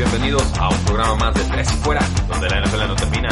Bienvenidos a un programa más de Tres y Fuera, donde la NFL no termina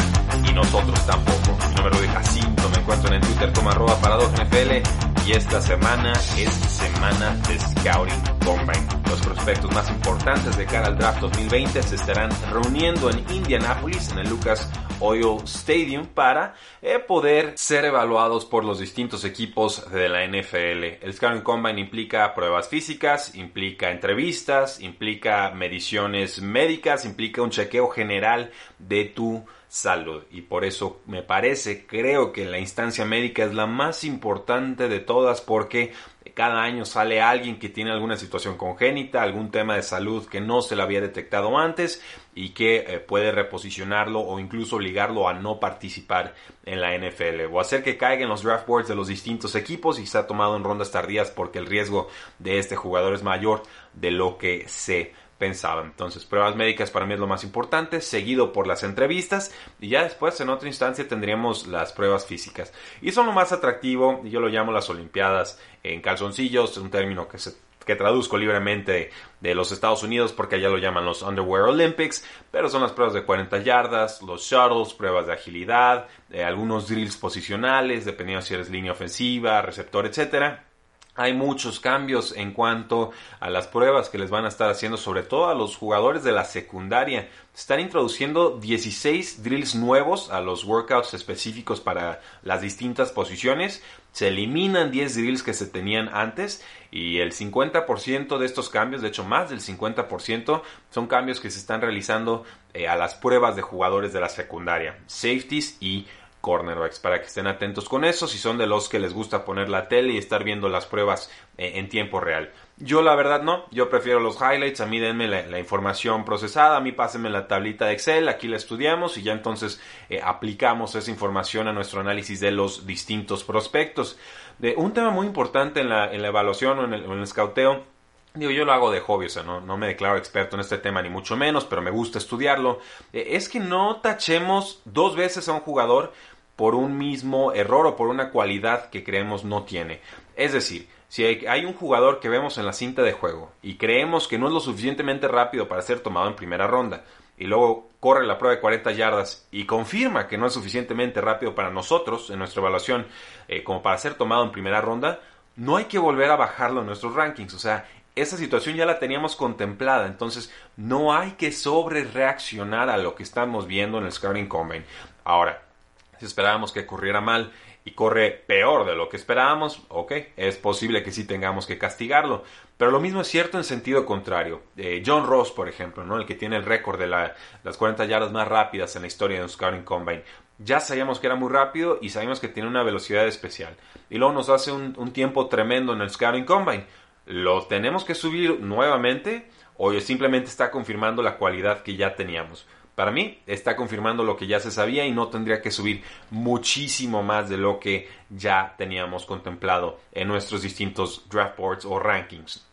y nosotros tampoco. Mi nombre es Rudy Jacinto, me encuentran en Twitter como arroba NFL y esta semana es semana de Scouting Combine. Los prospectos más importantes de cara al draft 2020 se estarán reuniendo en Indianapolis, en el Lucas Oil Stadium para eh, poder ser evaluados por los distintos equipos de la NFL. El Scouting Combine implica pruebas físicas, implica entrevistas, implica mediciones médicas, implica un chequeo general de tu salud. Y por eso me parece, creo que la instancia médica es la más importante de todas porque cada año sale alguien que tiene alguna situación congénita, algún tema de salud que no se le había detectado antes y que eh, puede reposicionarlo o incluso obligarlo a no participar en la NFL o hacer que caiga en los draft boards de los distintos equipos y se ha tomado en rondas tardías porque el riesgo de este jugador es mayor de lo que se pensaba. Entonces, pruebas médicas para mí es lo más importante, seguido por las entrevistas y ya después en otra instancia tendríamos las pruebas físicas. Y son lo más atractivo, yo lo llamo las Olimpiadas en calzoncillos, un término que se que traduzco libremente de los Estados Unidos porque allá lo llaman los Underwear Olympics, pero son las pruebas de 40 yardas, los shuttles, pruebas de agilidad, eh, algunos drills posicionales, dependiendo si eres línea ofensiva, receptor, etcétera hay muchos cambios en cuanto a las pruebas que les van a estar haciendo, sobre todo a los jugadores de la secundaria. Están introduciendo 16 drills nuevos a los workouts específicos para las distintas posiciones. Se eliminan 10 drills que se tenían antes y el 50% de estos cambios, de hecho más del 50%, son cambios que se están realizando eh, a las pruebas de jugadores de la secundaria, safeties y cornerbacks para que estén atentos con eso si son de los que les gusta poner la tele y estar viendo las pruebas eh, en tiempo real. Yo la verdad no, yo prefiero los highlights, a mí denme la, información procesada, a mí pásenme la tablita de Excel, aquí la estudiamos y ya entonces eh, aplicamos esa información a nuestro análisis de los distintos prospectos. De, un tema muy importante en la, la evaluación o en el, en el scouteo Digo, yo lo hago de hobby, o sea, no, no, me declaro experto en este tema ni mucho menos, pero me gusta estudiarlo. Eh, es que no tachemos dos veces a un jugador por un mismo error o por una cualidad que creemos no tiene. Es decir, si hay un jugador que vemos en la cinta de juego y creemos que no es lo suficientemente rápido para ser tomado en primera ronda, y luego corre la prueba de 40 yardas y confirma que no es suficientemente rápido para nosotros en nuestra evaluación eh, como para ser tomado en primera ronda, no hay que volver a bajarlo en nuestros rankings. O sea, esa situación ya la teníamos contemplada, entonces no hay que sobre reaccionar a lo que estamos viendo en el Scouting Combine. Ahora, si esperábamos que corriera mal y corre peor de lo que esperábamos, ok, es posible que sí tengamos que castigarlo. Pero lo mismo es cierto en sentido contrario. Eh, John Ross, por ejemplo, ¿no? el que tiene el récord de las 40 yardas más rápidas en la historia de un Scouting Combine, ya sabíamos que era muy rápido y sabíamos que tiene una velocidad especial. Y luego nos hace un, un tiempo tremendo en el Scouting Combine ¿Lo tenemos que subir nuevamente o simplemente está confirmando la cualidad que ya teníamos? Para mí está confirmando lo que ya se sabía y no tendría que subir muchísimo más de lo que ya teníamos contemplado en nuestros distintos draft boards o rankings.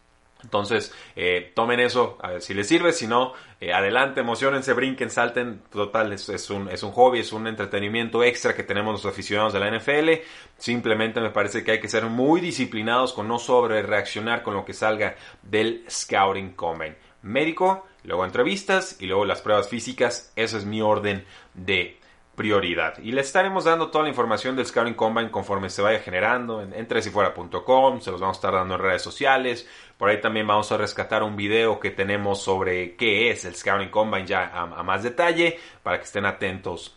Entonces, eh, tomen eso a ver si les sirve, si no, eh, adelante, emocionense, brinquen, salten. Total, es, un, es un hobby, es un entretenimiento extra que tenemos los aficionados de la NFL. Simplemente me parece que hay que ser muy disciplinados con no sobre reaccionar con lo que salga del Scouting Combine. Médico, luego entrevistas y luego las pruebas físicas. Eso es mi orden de prioridad. Y les estaremos dando toda la información del Scouting Combine conforme se vaya generando en, en tresifuera.com, se los vamos a estar dando en redes sociales. Por ahí también vamos a rescatar un video que tenemos sobre qué es el Scouting Combine ya a, más detalle para que estén atentos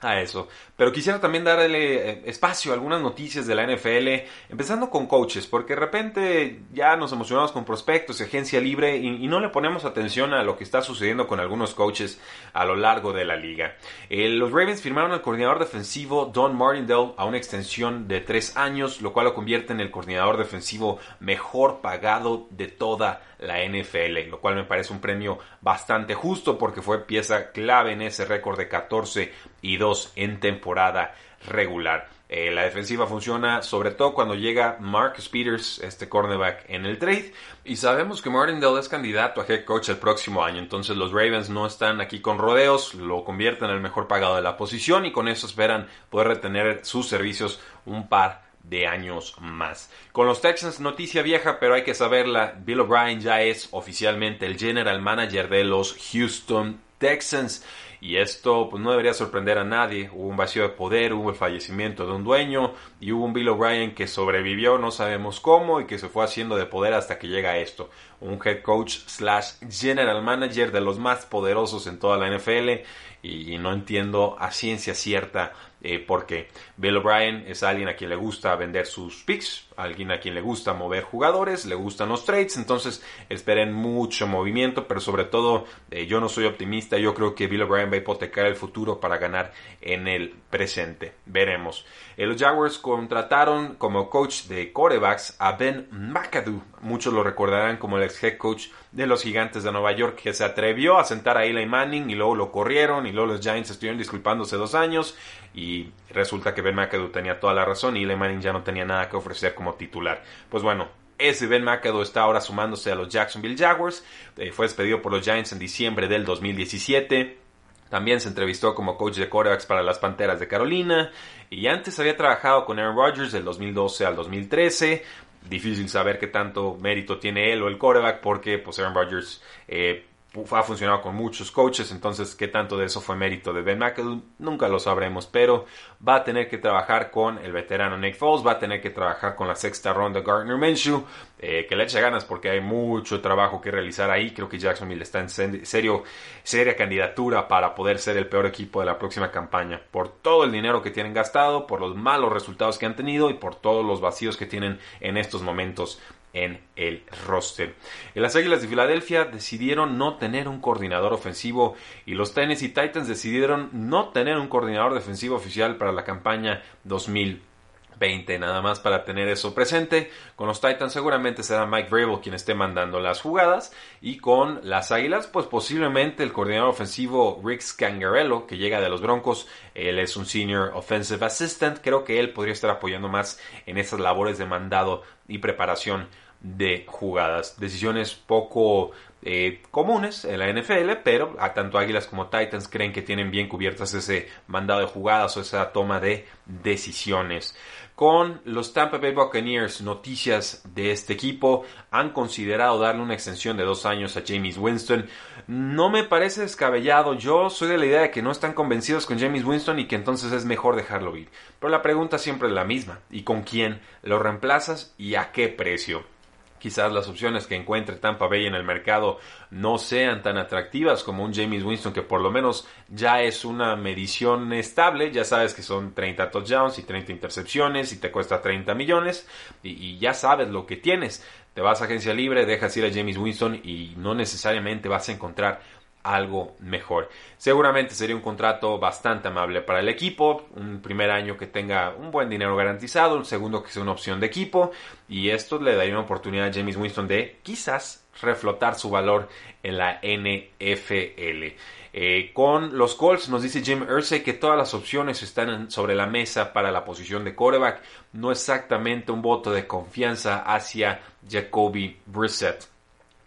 a eso. Pero quisiera también darle eh, espacio a algunas noticias de la NFL, empezando con coaches, porque de repente ya nos emocionamos con prospectos agencia libre y, no le ponemos atención a lo que está sucediendo con algunos coaches a lo largo de la liga. Eh, los Ravens firmaron al coordinador defensivo Don Martindale a una extensión de tres años, lo cual lo convierte en el coordinador defensivo mejor pagado de toda la NFL, lo cual me parece un premio bastante justo porque fue pieza clave en ese récord de 14 y 2 en temporada regular. Eh, la defensiva funciona sobre todo cuando llega Marcus Peters, este cornerback, en el trade. Y sabemos que Martindale es candidato a head coach el próximo año. Entonces los Ravens no están aquí con rodeos, lo convierten en el mejor pagado de la posición y con eso esperan poder retener sus servicios un par de años más. Con los Texans, noticia vieja, pero hay que saberla. Bill O'Brien ya es oficialmente el general manager de los Houston Texans. Y esto pues, no debería sorprender a nadie. Hubo un vacío de poder, hubo el fallecimiento de un dueño y hubo un Bill O'Brien que sobrevivió, no sabemos cómo, y que se fue haciendo de poder hasta que llega esto. Un head coach slash general manager de los más poderosos en toda la NFL y no entiendo a ciencia cierta eh, porque Bill O'Brien es alguien a quien le gusta vender sus picks, alguien a quien le gusta mover jugadores, le gustan los trades, entonces esperen mucho movimiento, pero sobre todo eh, yo no soy optimista, yo creo que Bill O'Brien va a hipotecar el futuro para ganar en el presente, veremos. Eh, los Jaguars contrataron como coach de corebacks a Ben McAdoo, muchos lo recordarán como el ex head coach de los gigantes de Nueva York, que se atrevió a sentar a Eli Manning y luego lo corrieron y luego los Giants estuvieron disculpándose dos años y resulta que Ben McAdoo tenía toda la razón y Eli Manning ya no tenía nada que ofrecer como titular. Pues bueno, ese Ben McAdoo está ahora sumándose a los Jacksonville Jaguars, eh, fue despedido por los Giants en diciembre del 2017. También se entrevistó como coach de quarterbacks para las Panteras de Carolina y antes había trabajado con Aaron Rodgers del 2012 al 2013. Difícil saber qué tanto mérito tiene él o el quarterback porque pues Aaron Rodgers eh, ha funcionado con muchos coaches, entonces qué tanto de eso fue mérito de Ben McAdoo, nunca lo sabremos, pero va a tener que trabajar con el veterano Nick Foles, va a tener que trabajar con la sexta ronda Gardner Minshew, eh, que le eche ganas porque hay mucho trabajo que realizar ahí, creo que Jacksonville está en serio, seria candidatura para poder ser el peor equipo de la próxima campaña, por todo el dinero que tienen gastado, por los malos resultados que han tenido y por todos los vacíos que tienen en estos momentos en el roster. Las Águilas de Filadelfia decidieron no tener un coordinador ofensivo y los Tennessee Titans decidieron no tener un coordinador defensivo oficial para la campaña 2020. Nada más para tener eso presente. Con los Titans seguramente será Mike Vrabel quien esté mandando las jugadas y con las Águilas pues posiblemente el coordinador ofensivo Rick Scangarello que llega de los Broncos. Él es un senior offensive assistant. Creo que él podría estar apoyando más en esas labores de mandado y preparación de jugadas. Decisiones poco eh, comunes en la NFL, pero a tanto Águilas como Titans creen que tienen bien cubiertas ese mandado de jugadas o esa toma de decisiones. Con los Tampa Bay Buccaneers, noticias de este equipo, han considerado darle una extensión de dos años a James Winston. No me parece descabellado, yo soy de la idea de que no están convencidos con James Winston y que entonces es mejor dejarlo ir. Pero la pregunta siempre es la misma, ¿y con quién lo reemplazas y a qué precio? Quizás las opciones que encuentre Tampa Bay en el mercado no sean tan atractivas como un James Winston que por lo menos ya es una medición estable, ya sabes que son 30 touchdowns y 30 intercepciones y te cuesta 30 millones y, y ya sabes lo que tienes. Te vas a agencia libre, dejas ir a James Winston y no necesariamente vas a encontrar algo mejor. Seguramente sería un contrato bastante amable para el equipo, un primer año que tenga un buen dinero garantizado, un segundo que sea una opción de equipo y esto le daría una oportunidad a James Winston de quizás reflotar su valor en la NFL. Eh, con los Colts nos dice Jim Irsay que todas las opciones están sobre la mesa para la posición de quarterback, no exactamente un voto de confianza hacia Jacoby Brissett.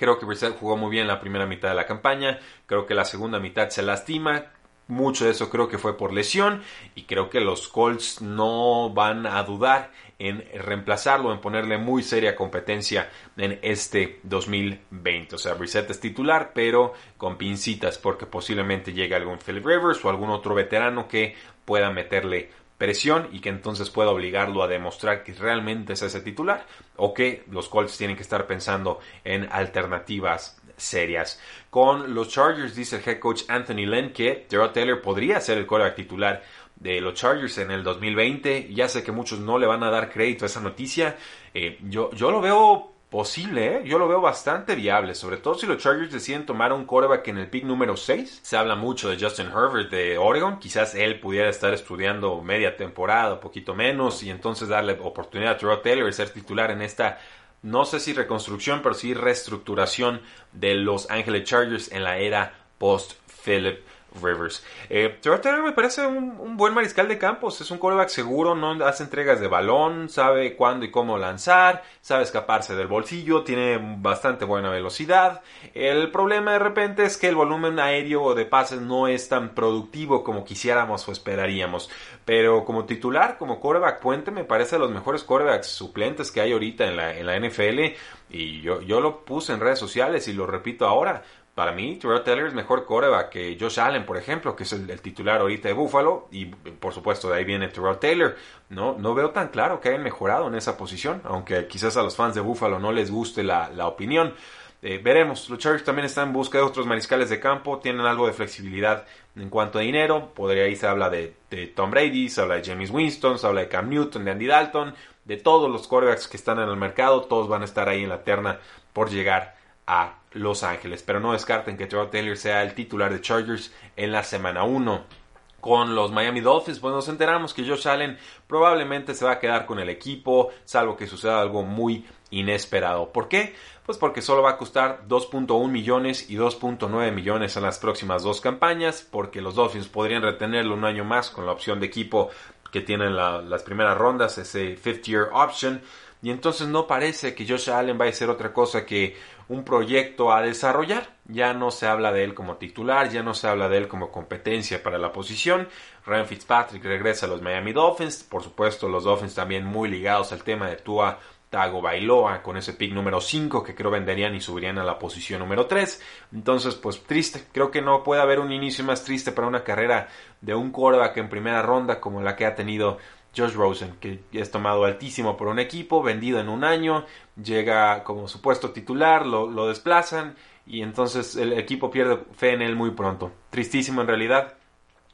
Creo que Brissett jugó muy bien la primera mitad de la campaña. Creo que la segunda mitad se lastima. Mucho de eso creo que fue por lesión y creo que los Colts no van a dudar en reemplazarlo, en ponerle muy seria competencia en este 2020. O sea, Brissett es titular, pero con pincitas porque posiblemente llegue algún Philip Rivers o algún otro veterano que pueda meterle presión y que entonces pueda obligarlo a demostrar que realmente es ese titular o que los Colts tienen que estar pensando en alternativas serias. Con los Chargers dice el head coach Anthony Lynn que Gerald Taylor podría ser el quarterback titular de los Chargers en el 2020. Ya sé que muchos no le van a dar crédito a esa noticia. Eh, yo, yo lo veo posible, ¿eh? yo lo veo bastante viable, sobre todo si los Chargers deciden tomar un quarterback en el pick número 6. Se habla mucho de Justin Herbert de Oregon, quizás él pudiera estar estudiando media temporada, poquito menos, y entonces darle oportunidad a Terrell Taylor de ser titular en esta, no sé si reconstrucción, pero sí reestructuración de los Angeles Chargers en la era post-Philip Rivers. Eh, Taylor me parece un, buen mariscal de campos, es un quarterback seguro, no hace entregas de balón, sabe cuándo y cómo lanzar, sabe escaparse del bolsillo, tiene bastante buena velocidad. El problema de repente es que el volumen aéreo de pases no es tan productivo como quisiéramos o esperaríamos. Pero como titular, como quarterback puente, me parece de los mejores quarterbacks suplentes que hay ahorita en la, en la NFL. Y yo, yo lo puse en redes sociales y lo repito ahora para mí, Terrell Taylor es mejor coreback que Josh Allen, por ejemplo, que es el, titular ahorita de Buffalo. Y por supuesto, de ahí viene Terrell Taylor. No, no veo tan claro que hayan mejorado en esa posición, aunque quizás a los fans de Buffalo no les guste la, opinión. Eh, veremos, los Chargers también están en busca de otros mariscales de campo, tienen algo de flexibilidad en cuanto a dinero. Podría ahí se habla de, Tom Brady, se habla de James Winston, se habla de Cam Newton, de Andy Dalton, de todos los quarterbacks que están en el mercado, todos van a estar ahí en la terna por llegar a Los Ángeles. Pero no descarten que Terrell Taylor sea el titular de Chargers en la semana 1 con los Miami Dolphins, pues nos enteramos que Josh Allen probablemente se va a quedar con el equipo, salvo que suceda algo muy inesperado. ¿Por qué? Pues porque solo va a costar 2.1 millones y 2.9 millones en las próximas dos campañas, porque los Dolphins podrían retenerlo un año más con la opción de equipo que tienen las primeras rondas, ese fifth year option. Y entonces no parece que Josh Allen va a ser otra cosa que un proyecto a desarrollar. Ya no se habla de él como titular, ya no se habla de él como competencia para la posición. Ryan Fitzpatrick regresa a los Miami Dolphins. Por supuesto, los Dolphins también muy ligados al tema de Tua Tago Bailoa con ese pick número 5 que creo venderían y subirían a la posición número 3. Entonces, pues triste. Creo que no puede haber un inicio más triste para una carrera de un quarterback en primera ronda como la que ha tenido Josh Rosen, que es tomado altísimo por un equipo, vendido en un año, llega como supuesto titular, lo, desplazan y entonces el equipo pierde fe en él muy pronto. Tristísimo en realidad,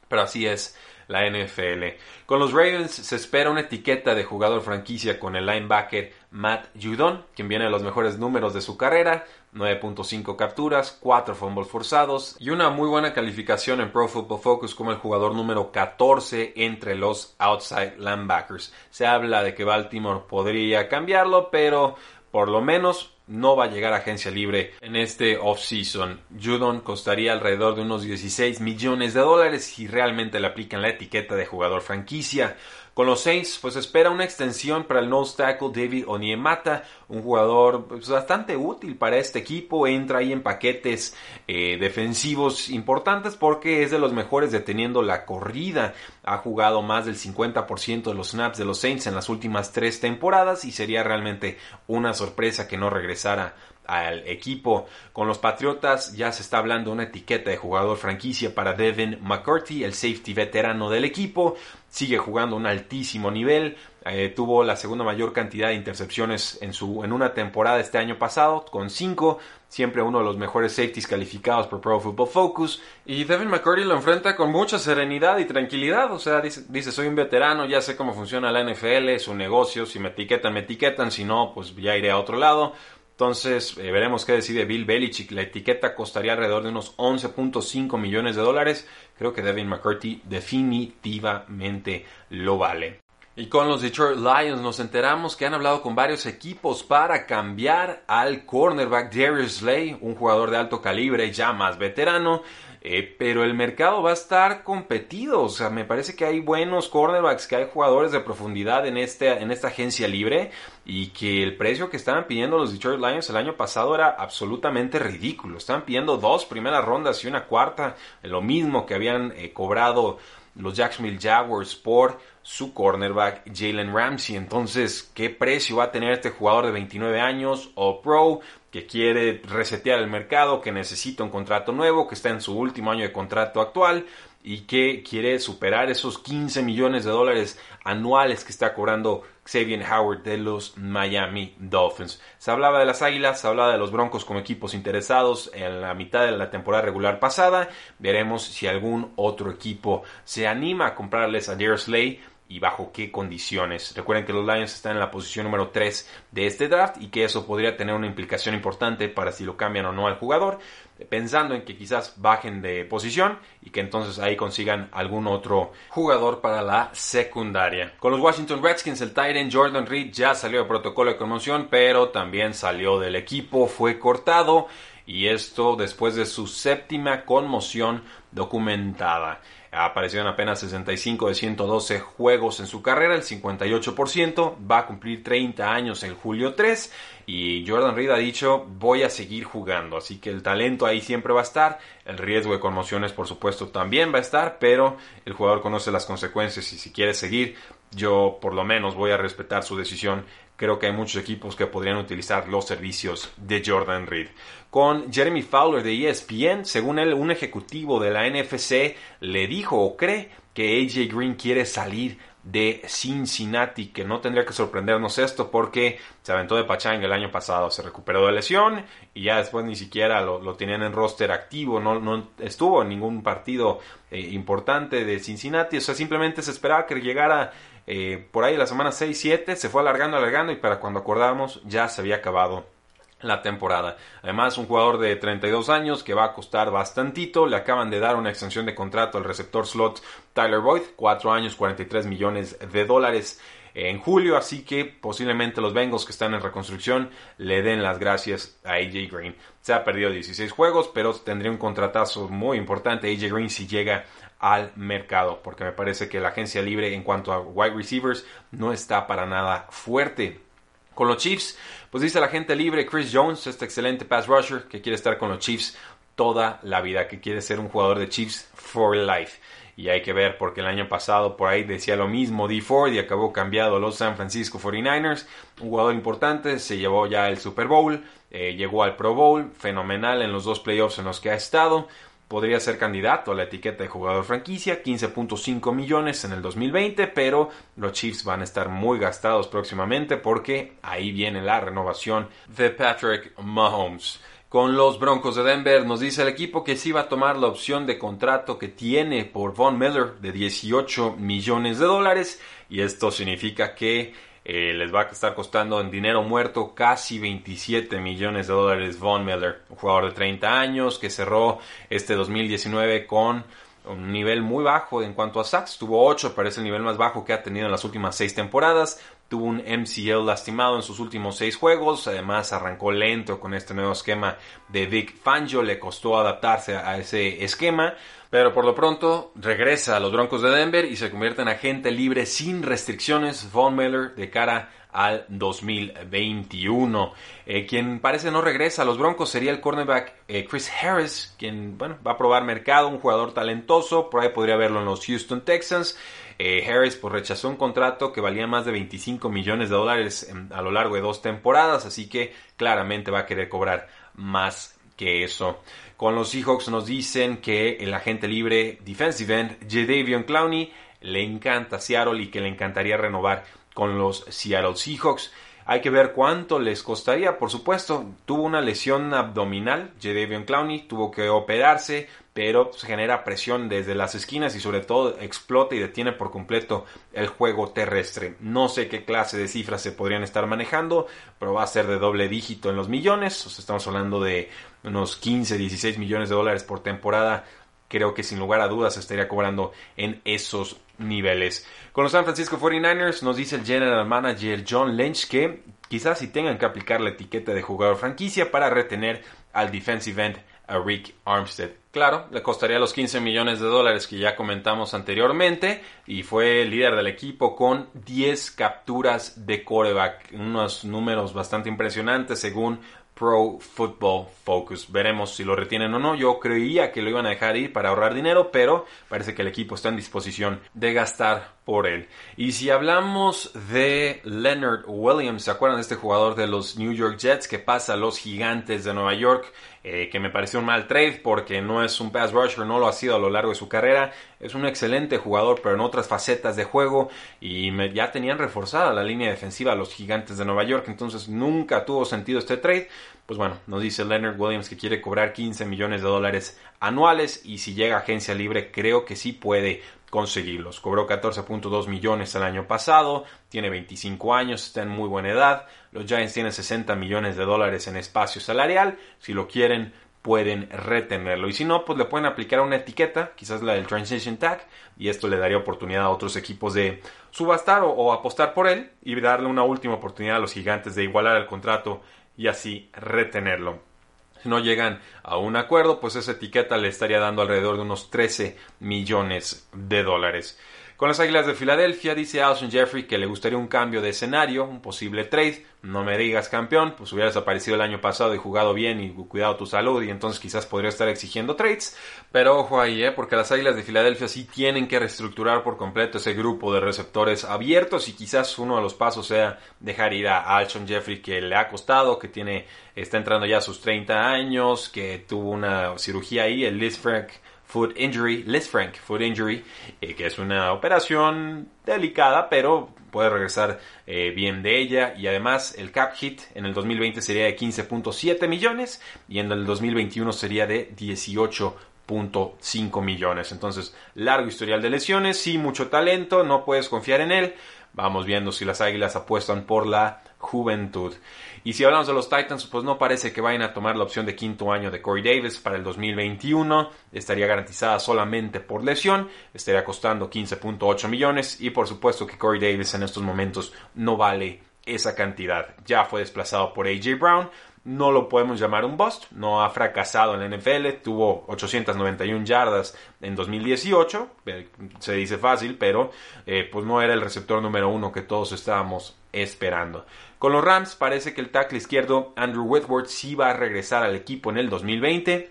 pero así es la NFL. Con los Ravens se espera una etiqueta de jugador franquicia con el linebacker Matt Judon, quien viene de los mejores números de su carrera, 9.5 capturas, 4 fumbles forzados y una muy buena calificación en Pro Football Focus como el jugador número 14 entre los outside linebackers. Se habla de que Baltimore podría cambiarlo, pero por lo menos no va a llegar a agencia libre en este offseason. Judon costaría alrededor de unos 16 millones de dólares si realmente le aplican la etiqueta de jugador franquicia. Con los Saints, pues espera una extensión para el nose tackle David Oniemata, un jugador pues, bastante útil para este equipo. Entra ahí en paquetes eh, defensivos importantes porque es de los mejores deteniendo la corrida. Ha jugado más del 50% de los snaps de los Saints en las últimas tres temporadas y sería realmente una sorpresa que no regresara al equipo. Con los Patriotas ya se está hablando una etiqueta de jugador franquicia para Devin McCarthy, el safety veterano del equipo. Sigue jugando un altísimo nivel. Eh, tuvo la segunda mayor cantidad de intercepciones en, su, en una temporada este año pasado, con 5. Siempre uno de los mejores safeties calificados por Pro Football Focus. Y Devin McCarthy lo enfrenta con mucha serenidad y tranquilidad. O sea, dice, dice, soy un veterano, ya sé cómo funciona la NFL, es un negocio. Si me etiquetan, me etiquetan. Si no, pues ya iré a otro lado. Entonces, eh, veremos qué decide Bill Belichick. La etiqueta costaría alrededor de unos 11.5 millones de dólares. Creo que Devin McCarthy definitivamente lo vale. Y con los Detroit Lions nos enteramos que han hablado con varios equipos para cambiar al cornerback Darius Slay, un jugador de alto calibre ya más veterano. Eh, pero el mercado va a estar competido. O sea, me parece que hay buenos cornerbacks, que hay jugadores de profundidad en, este, en esta agencia libre y que el precio que estaban pidiendo los Detroit Lions el año pasado era absolutamente ridículo. Estaban pidiendo dos primeras rondas y una cuarta, lo mismo que habían eh, cobrado los Jacksonville Jaguars por su cornerback Jalen Ramsey. Entonces, ¿qué precio va a tener este jugador de 29 años o pro que quiere resetear el mercado, que necesita un contrato nuevo, que está en su último año de contrato actual? y que quiere superar esos 15 millones de dólares anuales que está cobrando Xavier Howard de los Miami Dolphins. Se hablaba de las Águilas, se hablaba de los Broncos como equipos interesados en la mitad de la temporada regular pasada. Veremos si algún otro equipo se anima a comprarles a Darius Slay y bajo qué condiciones. Recuerden que los Lions están en la posición número 3 de este draft y que eso podría tener una implicación importante para si lo cambian o no al jugador, pensando en que quizás bajen de posición y que entonces ahí consigan algún otro jugador para la secundaria. Con los Washington Redskins, el Titan Jordan Reed ya salió de protocolo de conmoción, pero también salió del equipo, fue cortado y esto después de su séptima conmoción documentada. Apareció en apenas 65 de 112 juegos en su carrera, el 58%. Va a cumplir 30 años en julio 3. Y Jordan Reed ha dicho, voy a seguir jugando. Así que el talento ahí siempre va a estar. El riesgo de conmociones, por supuesto, también va a estar. Pero el jugador conoce las consecuencias y si quiere seguir, yo por lo menos voy a respetar su decisión creo que hay muchos equipos que podrían utilizar los servicios de Jordan Reed. Con Jeremy Fowler de ESPN, según él, un ejecutivo de la NFC le dijo o cree que AJ Green quiere salir de Cincinnati, que no tendría que sorprendernos esto porque se aventó de pachanga el año pasado, se recuperó de lesión y ya después ni siquiera lo, tenían en roster activo, no, estuvo en ningún partido eh, importante de Cincinnati, o sea, simplemente se esperaba que llegara eh, por ahí la semana 6-7 se fue alargando, alargando y para cuando acordábamos ya se había acabado la temporada. Además, un jugador de 32 años que va a costar bastantito. Le acaban de dar una extensión de contrato al receptor slot Tyler Boyd, 4 años, 43 millones de dólares en julio, así que posiblemente los Bengals que están en reconstrucción le den las gracias a AJ Green. Se ha perdido 16 juegos, pero tendría un contratazo muy importante AJ Green si llega al mercado, porque me parece que la agencia libre en cuanto a wide receivers no está para nada fuerte. Con los Chiefs, pues dice la gente libre Chris Jones, este excelente pass rusher que quiere estar con los Chiefs toda la vida, que quiere ser un jugador de Chiefs for life. Y hay que ver porque el año pasado por ahí decía lo mismo D Ford y acabó cambiado los San Francisco 49ers. Un jugador importante, se llevó ya el Super Bowl, eh, llegó al Pro Bowl, fenomenal en los dos playoffs en los que ha estado podría ser candidato a la etiqueta de jugador franquicia, 15.5 millones en el 2020, pero los Chiefs van a estar muy gastados próximamente porque ahí viene la renovación de Patrick Mahomes. Con los Broncos de Denver nos dice el equipo que sí va a tomar la opción de contrato que tiene por Von Miller de 18 millones de dólares y esto significa que eh, les va a estar costando en dinero muerto casi 27 millones de dólares Von Miller, un jugador de 30 años que cerró este 2019 con un nivel muy bajo en cuanto a sacks. Tuvo 8, pero es el nivel más bajo que ha tenido en las últimas 6 temporadas. Tuvo un MCL lastimado en sus últimos 6 juegos. Además, arrancó lento con este nuevo esquema de Vic Fangio. Le costó adaptarse a ese esquema. Pero por lo pronto regresa a los Broncos de Denver y se convierte en agente libre sin restricciones Von Miller de cara al 2021. Eh, quien parece no regresa a los Broncos sería el cornerback eh, Chris Harris, quien bueno, va a probar mercado, un jugador talentoso, por ahí podría verlo en los Houston Texans. Eh, Harris pues, rechazó un contrato que valía más de 25 millones de dólares a lo largo de dos temporadas, así que claramente va a querer cobrar más que eso. Con los Seahawks nos dicen que el agente libre defensive end Jadavion Clowney le encanta Seattle y que le encantaría renovar con los Seattle Seahawks. Hay que ver cuánto les costaría, por supuesto. Tuvo una lesión abdominal, Jadavion Clowney, tuvo que operarse, pero se genera presión desde las esquinas y sobre todo explota y detiene por completo el juego terrestre. No sé qué clase de cifras se podrían estar manejando, pero va a ser de doble dígito en los millones. Estamos hablando de unos 15, 16 millones de dólares por temporada. Creo que sin lugar a dudas se estaría cobrando en esos niveles. Con los San Francisco 49ers nos dice el general manager John Lynch que quizás si tengan que aplicar la etiqueta de jugador franquicia para retener al defensive end a Rick Armstead. Claro, le costaría los 15 millones de dólares que ya comentamos anteriormente y fue el líder del equipo con 10 capturas de coreback, unos números bastante impresionantes según Pro Football Focus. Veremos si lo retienen o no. Yo creía que lo iban a dejar ir para ahorrar dinero, pero parece que el equipo está en disposición de gastar por él. Y si hablamos de Leonard Williams, ¿se acuerdan de este jugador de los New York Jets que pasa a los gigantes de Nueva York? Eh, que me pareció un mal trade porque no es un pass rusher, no lo ha sido a lo largo de su carrera. Es un excelente jugador, pero en otras facetas de juego. Y ya tenían reforzada la línea defensiva a los gigantes de Nueva York, entonces nunca tuvo sentido este trade. Pues bueno, nos dice Leonard Williams que quiere cobrar 15 millones de dólares anuales y si llega a agencia libre creo que sí puede conseguirlos. Cobró 14.2 millones el año pasado, tiene 25 años, está en muy buena edad. Los Giants tienen 60 millones de dólares en espacio salarial. Si lo quieren, pueden retenerlo. Y si no, pues le pueden aplicar una etiqueta, quizás la del Transition Tag, y esto le daría oportunidad a otros equipos de subastar o, apostar por él y darle una última oportunidad a los gigantes de igualar el contrato y así retenerlo. No llegan a un acuerdo, pues esa etiqueta le estaría dando alrededor de unos 13 millones de dólares. Con las Águilas de Filadelfia dice Alshon Jeffrey que le gustaría un cambio de escenario, un posible trade. No me digas campeón, pues hubieras aparecido el año pasado y jugado bien y cuidado tu salud y entonces quizás podría estar exigiendo trades. Pero ojo ahí, ¿eh? porque las Águilas de Filadelfia sí tienen que reestructurar por completo ese grupo de receptores abiertos y quizás uno de los pasos sea dejar ir a Alshon Jeffrey que le ha costado, que tiene está entrando ya a sus 30 años, que tuvo una cirugía ahí, el Liz Frank Foot Injury, Les Frank Foot Injury, eh, que es una operación delicada, pero puede regresar eh, bien de ella. Y además el cap hit en el 2020 sería de 15.7 millones y en el 2021 sería de 18.5 millones. Entonces, largo historial de lesiones, sí, mucho talento, no puedes confiar en él. Vamos viendo si las Águilas apuestan por la juventud. Y si hablamos de los Titans, pues no parece que vayan a tomar la opción de quinto año de Corey Davis para el 2021. Estaría garantizada solamente por lesión. Estaría costando 15.8 millones. Y por supuesto que Corey Davis en estos momentos no vale esa cantidad. Ya fue desplazado por AJ Brown. No lo podemos llamar un bust, no ha fracasado en la NFL, tuvo 891 yardas en 2018, eh, se dice fácil, pero eh, pues no era el receptor número uno que todos estábamos esperando. Con los Rams parece que el tackle izquierdo Andrew Whitworth sí va a regresar al equipo en el 2020.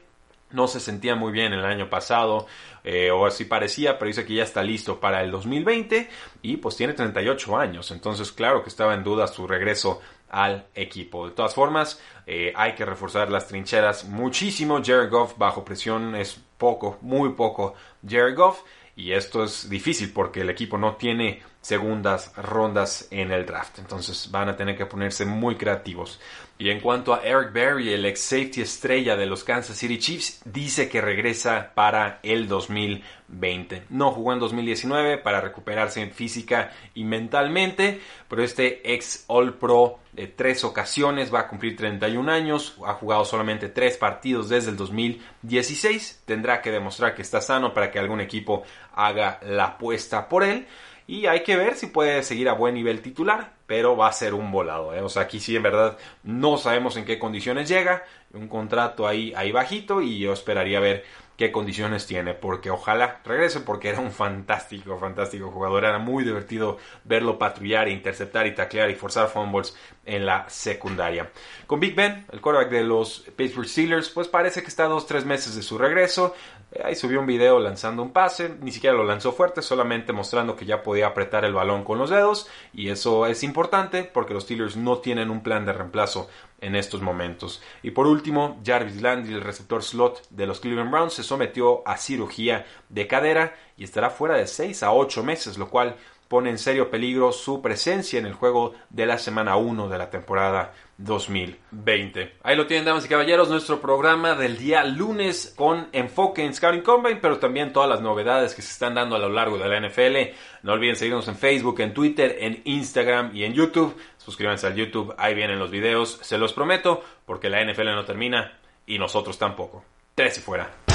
No se sentía muy bien el año pasado, eh, o así parecía, pero dice que ya está listo para el 2020 y pues tiene 38 años, entonces claro que estaba en duda su regreso al equipo. De todas formas, eh, hay que reforzar las trincheras muchísimo. Jared Goff bajo presión es poco, muy poco Jared Goff. Y esto es difícil porque el equipo no tiene segundas rondas en el draft. Entonces van a tener que ponerse muy creativos. Y en cuanto a Eric Berry, el ex safety estrella de los Kansas City Chiefs, dice que regresa para el 2020. No jugó en 2019 para recuperarse física y mentalmente, pero este ex All Pro de tres ocasiones va a cumplir 31 años, ha jugado solamente tres partidos desde el 2016, tendrá que demostrar que está sano para que algún equipo haga la apuesta por él y hay que ver si puede seguir a buen nivel titular, pero va a ser un volado. ¿eh? O sea, aquí sí en verdad no sabemos en qué condiciones llega, un contrato ahí, ahí bajito y yo esperaría ver qué condiciones tiene, porque ojalá regrese porque era un fantástico, fantástico jugador, era muy divertido verlo patrullar, interceptar y taclear y forzar fumbles en la secundaria. Con Big Ben, el quarterback de los Pittsburgh Steelers, pues parece que está dos, tres meses de su regreso, ahí subió un video lanzando un pase, ni siquiera lo lanzó fuerte, solamente mostrando que ya podía apretar el balón con los dedos y eso es importante porque los Steelers no tienen un plan de reemplazo en estos momentos. Y por último, Jarvis Landry, el receptor slot de los Cleveland Browns, se sometió a cirugía de cadera y estará fuera de 6 a 8 meses, lo cual pone en serio peligro su presencia en el juego de la semana 1 de la temporada 2020. Ahí lo tienen, damas y caballeros, nuestro programa del día lunes con enfoque en Scouting Combine, pero también todas las novedades que se están dando a lo largo de la NFL. No olviden seguirnos en Facebook, en Twitter, en Instagram y en YouTube. Suscríbanse al YouTube, ahí vienen los videos, se los prometo, porque la NFL no termina y nosotros tampoco. Tres y fuera.